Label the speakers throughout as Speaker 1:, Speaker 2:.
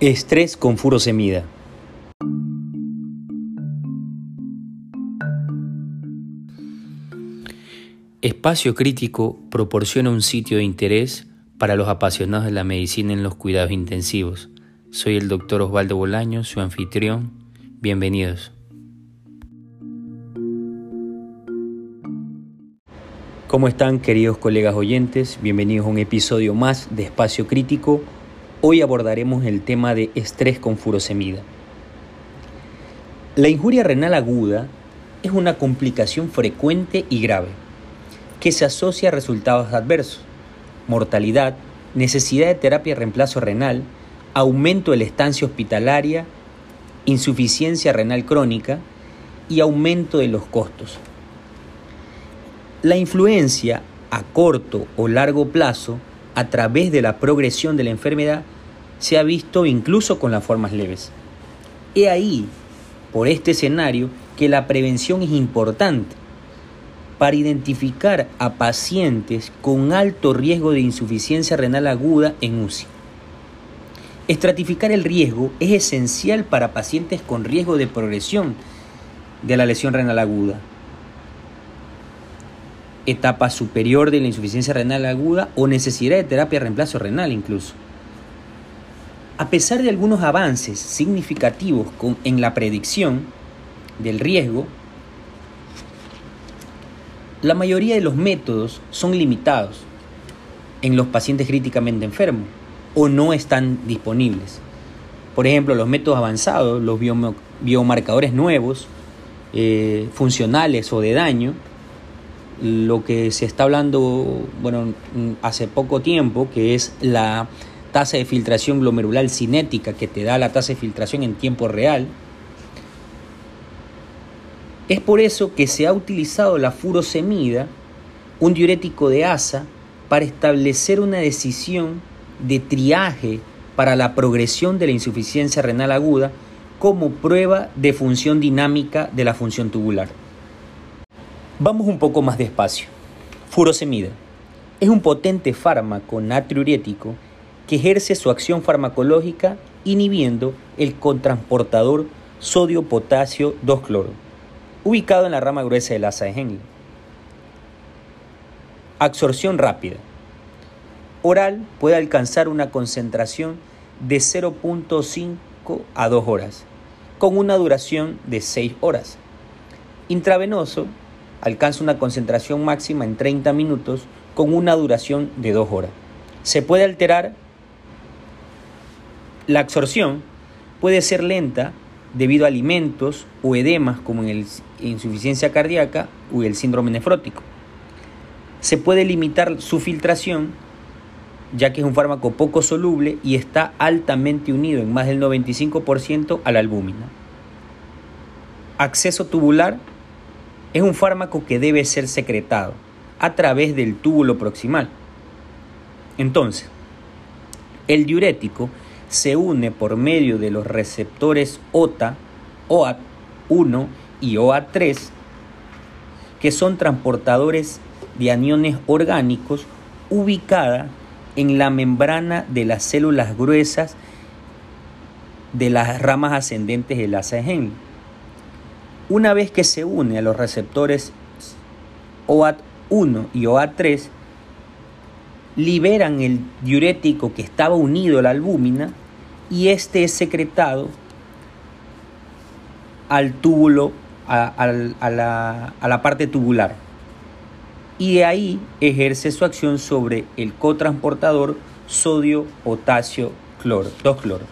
Speaker 1: Estrés con furosemida. Espacio Crítico proporciona un sitio de interés para los apasionados de la medicina en los cuidados intensivos. Soy el doctor Osvaldo Bolaño, su anfitrión. Bienvenidos. ¿Cómo están queridos colegas oyentes? Bienvenidos a un episodio más de Espacio Crítico Hoy abordaremos el tema de estrés con furosemida. La injuria renal aguda es una complicación frecuente y grave que se asocia a resultados adversos, mortalidad, necesidad de terapia de reemplazo renal, aumento de la estancia hospitalaria, insuficiencia renal crónica y aumento de los costos. La influencia a corto o largo plazo a través de la progresión de la enfermedad se ha visto incluso con las formas leves. He ahí, por este escenario, que la prevención es importante para identificar a pacientes con alto riesgo de insuficiencia renal aguda en UCI. Estratificar el riesgo es esencial para pacientes con riesgo de progresión de la lesión renal aguda, etapa superior de la insuficiencia renal aguda o necesidad de terapia de reemplazo renal incluso. A pesar de algunos avances significativos en la predicción del riesgo, la mayoría de los métodos son limitados en los pacientes críticamente enfermos o no están disponibles. Por ejemplo, los métodos avanzados, los biomarcadores nuevos, eh, funcionales o de daño, lo que se está hablando, bueno, hace poco tiempo, que es la tasa de filtración glomerular cinética que te da la tasa de filtración en tiempo real. Es por eso que se ha utilizado la furosemida, un diurético de asa, para establecer una decisión de triaje para la progresión de la insuficiencia renal aguda como prueba de función dinámica de la función tubular. Vamos un poco más despacio. Furosemida es un potente fármaco natriurético que ejerce su acción farmacológica inhibiendo el cotransportador sodio-potasio 2-cloro, ubicado en la rama gruesa del asa de Henle. Absorción rápida. Oral puede alcanzar una concentración de 0.5 a 2 horas, con una duración de 6 horas. Intravenoso alcanza una concentración máxima en 30 minutos con una duración de 2 horas. Se puede alterar la absorción, puede ser lenta debido a alimentos o edemas como en la insuficiencia cardíaca o el síndrome nefrótico. Se puede limitar su filtración ya que es un fármaco poco soluble y está altamente unido en más del 95% a la albúmina. Acceso tubular es un fármaco que debe ser secretado a través del túbulo proximal. Entonces, el diurético se une por medio de los receptores OTA, OAT1 y OAT3, que son transportadores de aniones orgánicos ubicada en la membrana de las células gruesas de las ramas ascendentes del de una vez que se une a los receptores OAT1 y OAT3, liberan el diurético que estaba unido a la albúmina y este es secretado al túbulo, a, la, parte tubular. Y de ahí ejerce su acción sobre el cotransportador sodio, potasio, cloro, 2-cloro.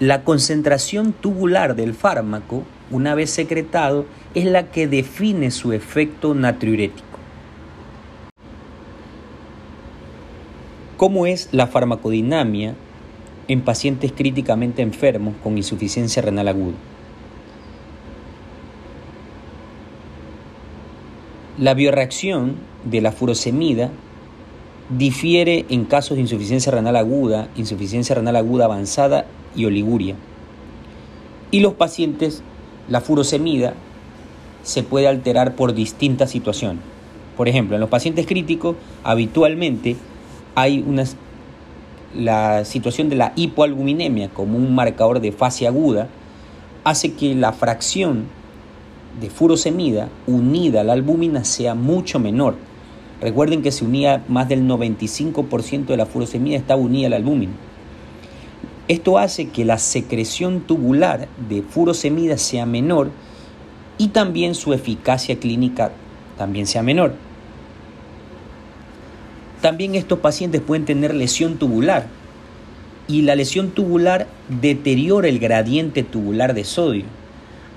Speaker 1: La concentración tubular del fármaco, una vez secretado, es la que define su efecto natriurético. ¿Cómo es la farmacodinamia en pacientes críticamente enfermos con insuficiencia renal aguda? La bioreacción de la furosemida difiere en casos de insuficiencia renal aguda, insuficiencia renal aguda avanzada y oliguria. Y los pacientes, la furosemida se puede alterar por distintas situaciones. Por ejemplo, en los pacientes críticos habitualmente hay una la situación de la hipoalbuminemia como un marcador de fase aguda hace que la fracción de furosemida unida a la albúmina sea mucho menor. Recuerden que se unía más del 95% de la furosemida está unida a la albúmina. Esto hace que la secreción tubular de furosemida sea menor y también su eficacia clínica también sea menor. También estos pacientes pueden tener lesión tubular y la lesión tubular deteriora el gradiente tubular de sodio,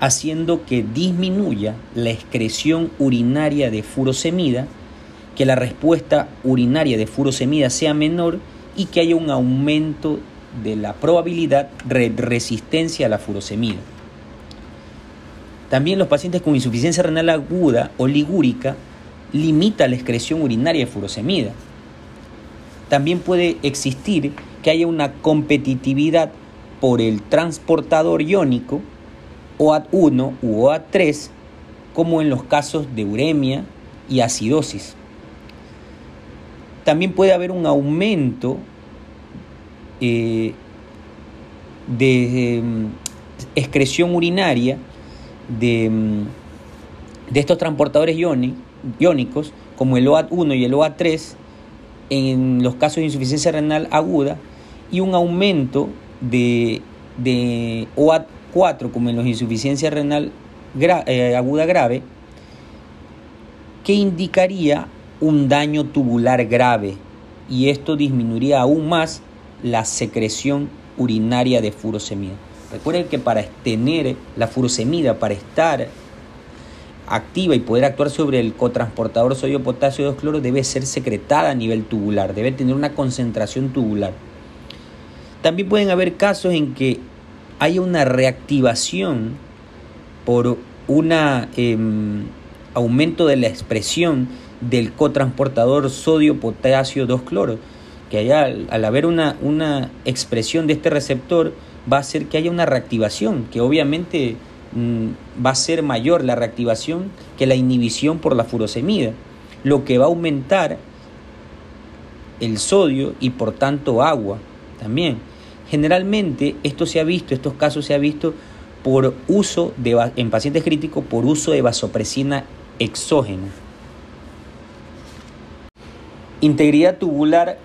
Speaker 1: haciendo que disminuya la excreción urinaria de furosemida, que la respuesta urinaria de furosemida sea menor y que haya un aumento de la probabilidad de resistencia a la furosemida. También los pacientes con insuficiencia renal aguda o ligúrica limita la excreción urinaria de furosemida también puede existir que haya una competitividad por el transportador iónico OAT1 u OAT3, como en los casos de uremia y acidosis. También puede haber un aumento eh, de em, excreción urinaria de, em, de estos transportadores iónicos, como el OAT1 y el OAT3, en los casos de insuficiencia renal aguda y un aumento de, de OAT4 como en los insuficiencia renal eh, aguda grave que indicaría un daño tubular grave y esto disminuiría aún más la secreción urinaria de furosemida. Recuerden que para tener la furosemida, para estar activa y poder actuar sobre el cotransportador sodio-potasio 2 cloro debe ser secretada a nivel tubular, debe tener una concentración tubular. También pueden haber casos en que haya una reactivación por un em, aumento de la expresión del cotransportador sodio-potasio 2 cloro, que haya, al haber una, una expresión de este receptor va a hacer que haya una reactivación, que obviamente va a ser mayor la reactivación que la inhibición por la furosemida, lo que va a aumentar el sodio y por tanto agua también. Generalmente esto se ha visto, estos casos se ha visto por uso de, en pacientes críticos por uso de vasopresina exógena. Integridad tubular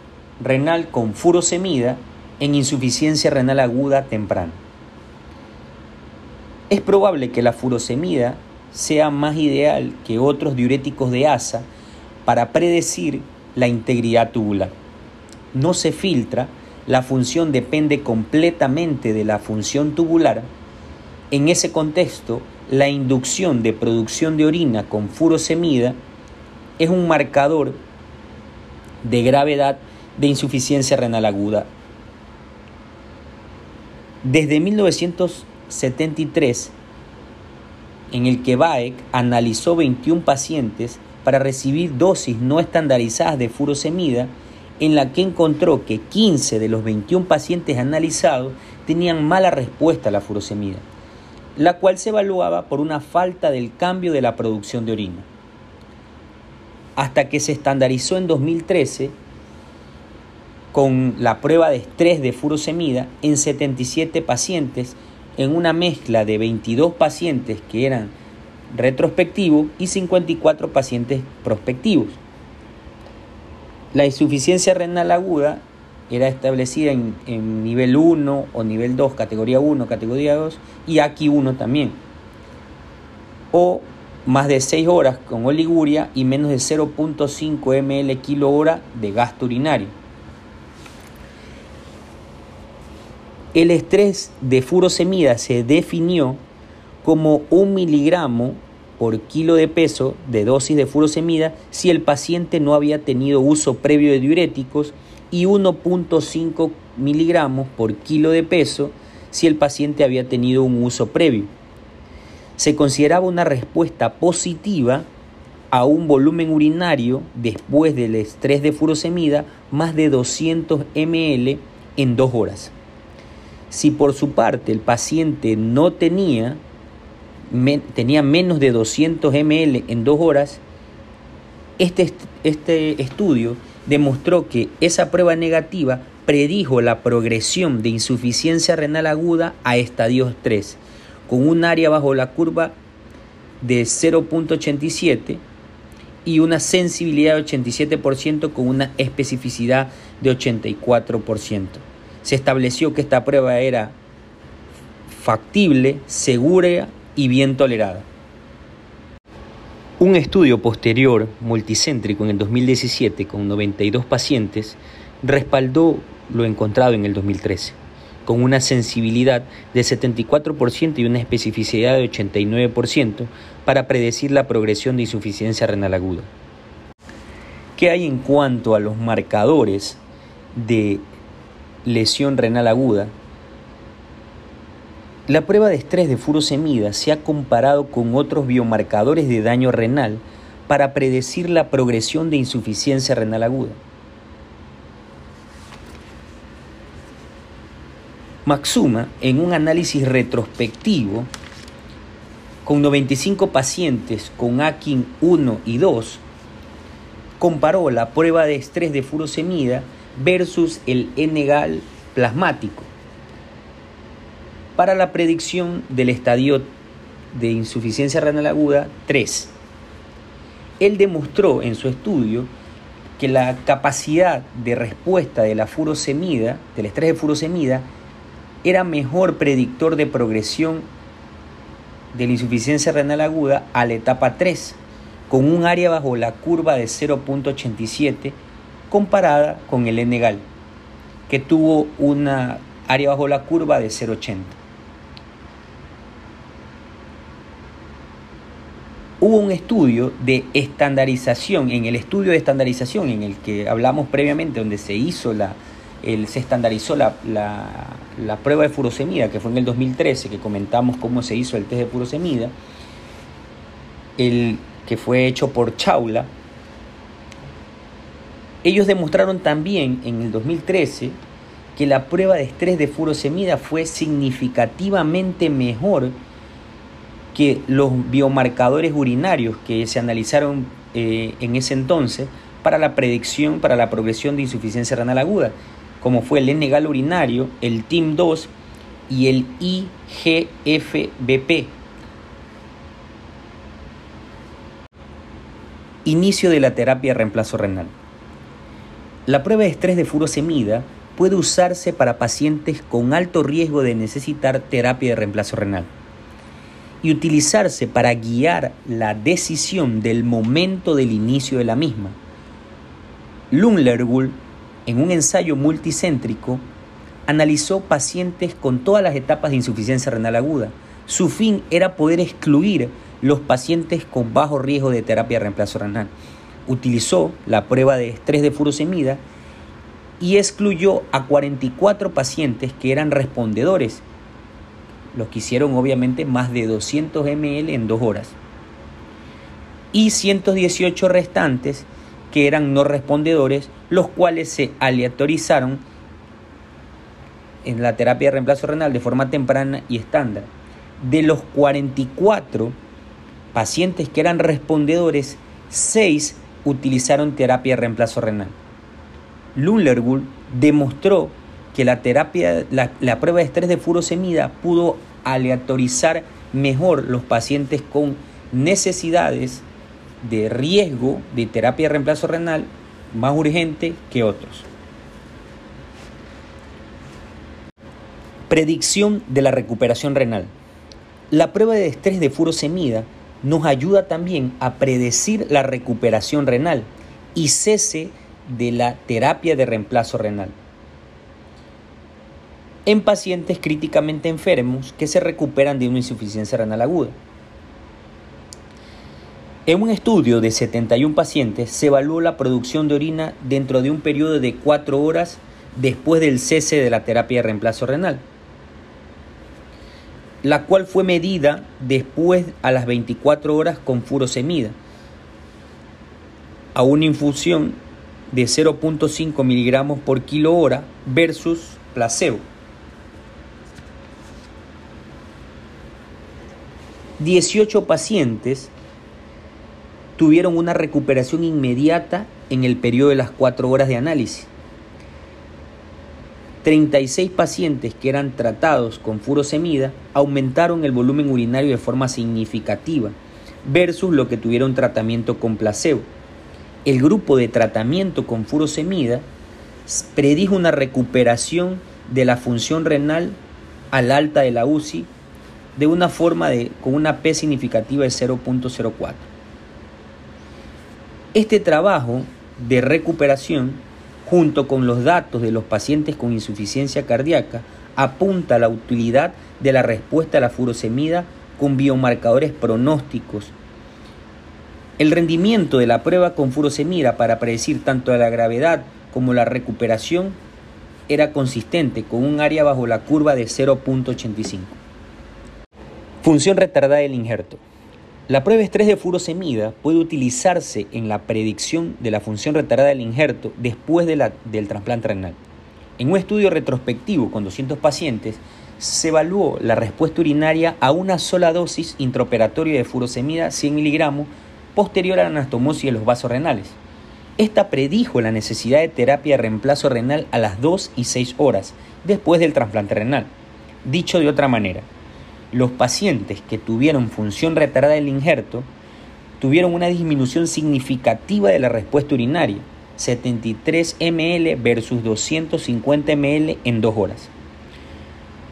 Speaker 1: renal con furosemida en insuficiencia renal aguda temprana. Es probable que la furosemida sea más ideal que otros diuréticos de asa para predecir la integridad tubular. No se filtra, la función depende completamente de la función tubular. En ese contexto, la inducción de producción de orina con furosemida es un marcador de gravedad de insuficiencia renal aguda. Desde 1900 73, en el que Baek analizó 21 pacientes para recibir dosis no estandarizadas de furosemida, en la que encontró que 15 de los 21 pacientes analizados tenían mala respuesta a la furosemida, la cual se evaluaba por una falta del cambio de la producción de orina. Hasta que se estandarizó en 2013 con la prueba de estrés de furosemida en 77 pacientes en una mezcla de 22 pacientes que eran retrospectivos y 54 pacientes prospectivos. La insuficiencia renal aguda era establecida en, nivel 1 o nivel 2, categoría 1, categoría 2 y aquí 1 también. O más de 6 horas con oliguria y menos de 0.5 ml kilo hora de gasto urinario. El estrés de furosemida se definió como un miligramo por kilo de peso de dosis de furosemida si el paciente no había tenido uso previo de diuréticos y 1.5 miligramos por kilo de peso si el paciente había tenido un uso previo. Se consideraba una respuesta positiva a un volumen urinario después del estrés de furosemida más de 200 ml en dos horas. Si por su parte el paciente no tenía, tenía menos de 200 ml en dos horas, este, este estudio demostró que esa prueba negativa predijo la progresión de insuficiencia renal aguda a estadios 3, con un área bajo la curva de 0.87 y una sensibilidad de 87% con una especificidad de 84%. Se estableció que esta prueba era factible, segura y bien tolerada. Un estudio posterior, multicéntrico, en el 2017, con 92 pacientes, respaldó lo encontrado en el 2013, con una sensibilidad de 74% y una especificidad de 89% para predecir la progresión de insuficiencia renal aguda. ¿Qué hay en cuanto a los marcadores de lesión renal aguda? La prueba de estrés de furosemida se ha comparado con otros biomarcadores de daño renal para predecir la progresión de insuficiencia renal aguda. Maxuma, en un análisis retrospectivo con 95 pacientes con Akin 1 y 2, comparó la prueba de estrés de furosemida versus el N-gal plasmático para la predicción del estadio de insuficiencia renal aguda 3. Él demostró en su estudio que la capacidad de respuesta de la furosemida, del estrés de furosemida, era mejor predictor de progresión de la insuficiencia renal aguda a la etapa 3, con un área bajo la curva de 0.87 comparada con el N-gal, que tuvo una área bajo la curva de 0.80. hubo un estudio de estandarización, en el estudio de estandarización en el que hablamos previamente, donde se hizo la, el, se estandarizó la, la, prueba de furosemida, que fue en el 2013, que comentamos cómo se hizo el test de furosemida, el que fue hecho por Chaula, ellos demostraron también en el 2013 que la prueba de estrés de furosemida fue significativamente mejor que los biomarcadores urinarios que se analizaron eh, en ese entonces para la predicción, para la progresión de insuficiencia renal aguda, como fue el N-gal urinario, el TIM2 y el IGFBP. Inicio de la terapia de reemplazo renal. La prueba de estrés de furosemida puede usarse para pacientes con alto riesgo de necesitar terapia de reemplazo renal y utilizarse para guiar la decisión del momento del inicio de la misma. Lundlergull, en un ensayo multicéntrico, analizó pacientes con todas las etapas de insuficiencia renal aguda. Su fin era poder excluir los pacientes con bajo riesgo de terapia de reemplazo renal. Utilizó la prueba de estrés de furosemida y excluyó a 44 pacientes que eran respondedores los que hicieron obviamente más de 200 ml en dos horas. Y 118 restantes que eran no respondedores, los cuales se aleatorizaron en la terapia de reemplazo renal de forma temprana y estándar. De los 44 pacientes que eran respondedores, 6 utilizaron terapia de reemplazo renal. Lundlergull demostró que la terapia, la, prueba de estrés de furosemida pudo aleatorizar mejor los pacientes con necesidades de riesgo de terapia de reemplazo renal más urgente que otros. Predicción de la recuperación renal. La prueba de estrés de furosemida nos ayuda también a predecir la recuperación renal y cese de la terapia de reemplazo renal en pacientes críticamente enfermos que se recuperan de una insuficiencia renal aguda. En un estudio de 71 pacientes se evaluó la producción de orina dentro de un periodo de 4 horas después del cese de la terapia de reemplazo renal, la cual fue medida después a las 24 horas con furosemida a una infusión de 0.5 miligramos por kilo hora versus placebo. 18 pacientes tuvieron una recuperación inmediata en el periodo de las 4 horas de análisis. 36 pacientes que eran tratados con furosemida aumentaron el volumen urinario de forma significativa versus lo que tuvieron tratamiento con placebo. El grupo de tratamiento con furosemida predijo una recuperación de la función renal al alta de la UCI de una forma de, con una P significativa de 0.04. Este trabajo de recuperación, junto con los datos de los pacientes con insuficiencia cardíaca, apunta a la utilidad de la respuesta a la furosemida con biomarcadores pronósticos. El rendimiento de la prueba con furosemida para predecir tanto la gravedad como la recuperación era consistente con un área bajo la curva de 0.85. Función retardada del injerto. La prueba estrés de furosemida puede utilizarse en la predicción de la función retardada del injerto después del trasplante renal. En un estudio retrospectivo con 200 pacientes, se evaluó la respuesta urinaria a una sola dosis intraoperatoria de furosemida 100 miligramos posterior a la anastomosis de los vasos renales. Esta predijo la necesidad de terapia de reemplazo renal a las 2 y 6 horas después del trasplante renal. Dicho de otra manera, los pacientes que tuvieron función retardada del injerto tuvieron una disminución significativa de la respuesta urinaria, 73 ml versus 250 ml en 2 horas.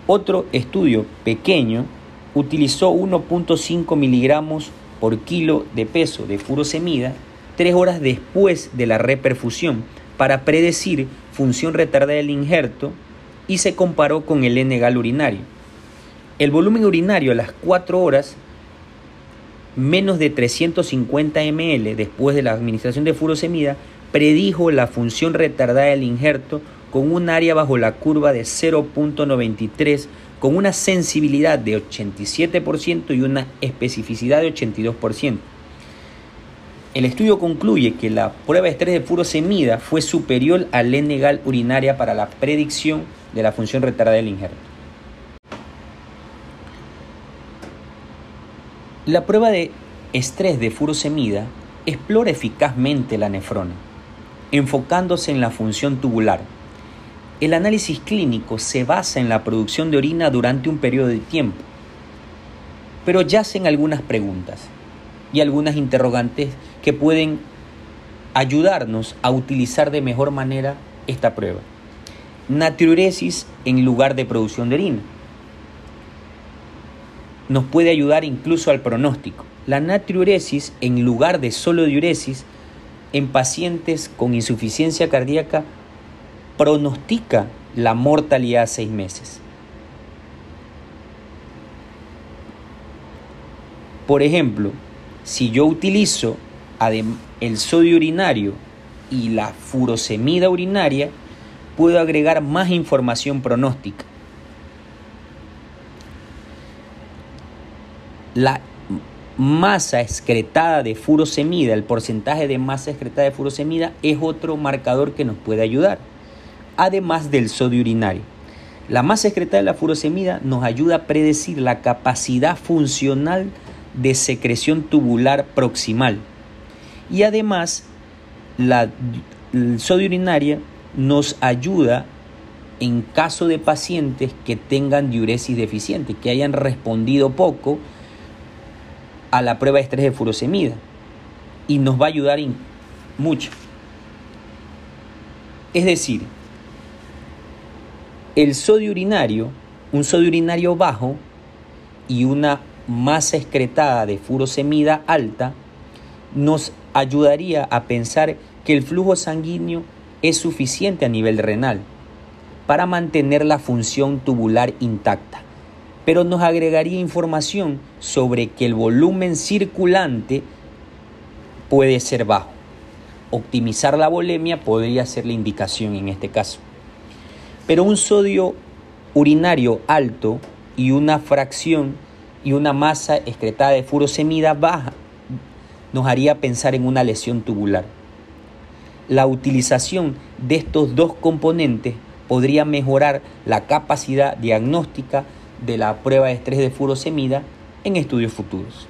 Speaker 1: Otro estudio pequeño utilizó 1.5 miligramos por kilo de peso de furosemida tres horas después de la reperfusión para predecir función retardada del injerto y se comparó con el N-gal urinario. El volumen urinario a las 4 horas, menos de 350 ml después de la administración de furosemida, predijo la función retardada del injerto con un área bajo la curva de 0.93 con una sensibilidad de 87% y una especificidad de 82%. El estudio concluye que la prueba de estrés de furosemida fue superior al N-gal urinaria para la predicción de la función retardada del injerto. La prueba de estrés de furosemida explora eficazmente la nefrona, enfocándose en la función tubular. El análisis clínico se basa en la producción de orina durante un periodo de tiempo, pero yacen algunas preguntas y algunas interrogantes que pueden ayudarnos a utilizar de mejor manera esta prueba. Natriuresis en lugar de producción de orina. Nos puede ayudar incluso al pronóstico. La natriuresis en lugar de solo diuresis en pacientes con insuficiencia cardíaca pronostica la mortalidad a seis meses. Por ejemplo, si yo utilizo el sodio urinario y la furosemida urinaria, puedo agregar más información pronóstica. La masa excretada de furosemida, el porcentaje de masa excretada de furosemida es otro marcador que nos puede ayudar, además del sodio urinario. La masa excretada de la furosemida nos ayuda a predecir la capacidad funcional de secreción tubular proximal. Y además, la sodio urinaria nos ayuda en caso de pacientes que tengan diuresis deficiente, que hayan respondido poco a la prueba de estrés de furosemida. Y nos va a ayudar mucho. Es decir, el sodio urinario, un sodio urinario bajo y una masa excretada de furosemida alta nos ayudaría a pensar que el flujo sanguíneo es suficiente a nivel renal para mantener la función tubular intacta, pero nos agregaría información sobre que el volumen circulante puede ser bajo. Optimizar la volemia podría ser la indicación en este caso. Pero un sodio urinario alto y una fracción y una masa excretada de furosemida baja nos haría pensar en una lesión tubular. La utilización de estos dos componentes podría mejorar la capacidad diagnóstica de la prueba de estrés de furosemida en estudios futuros.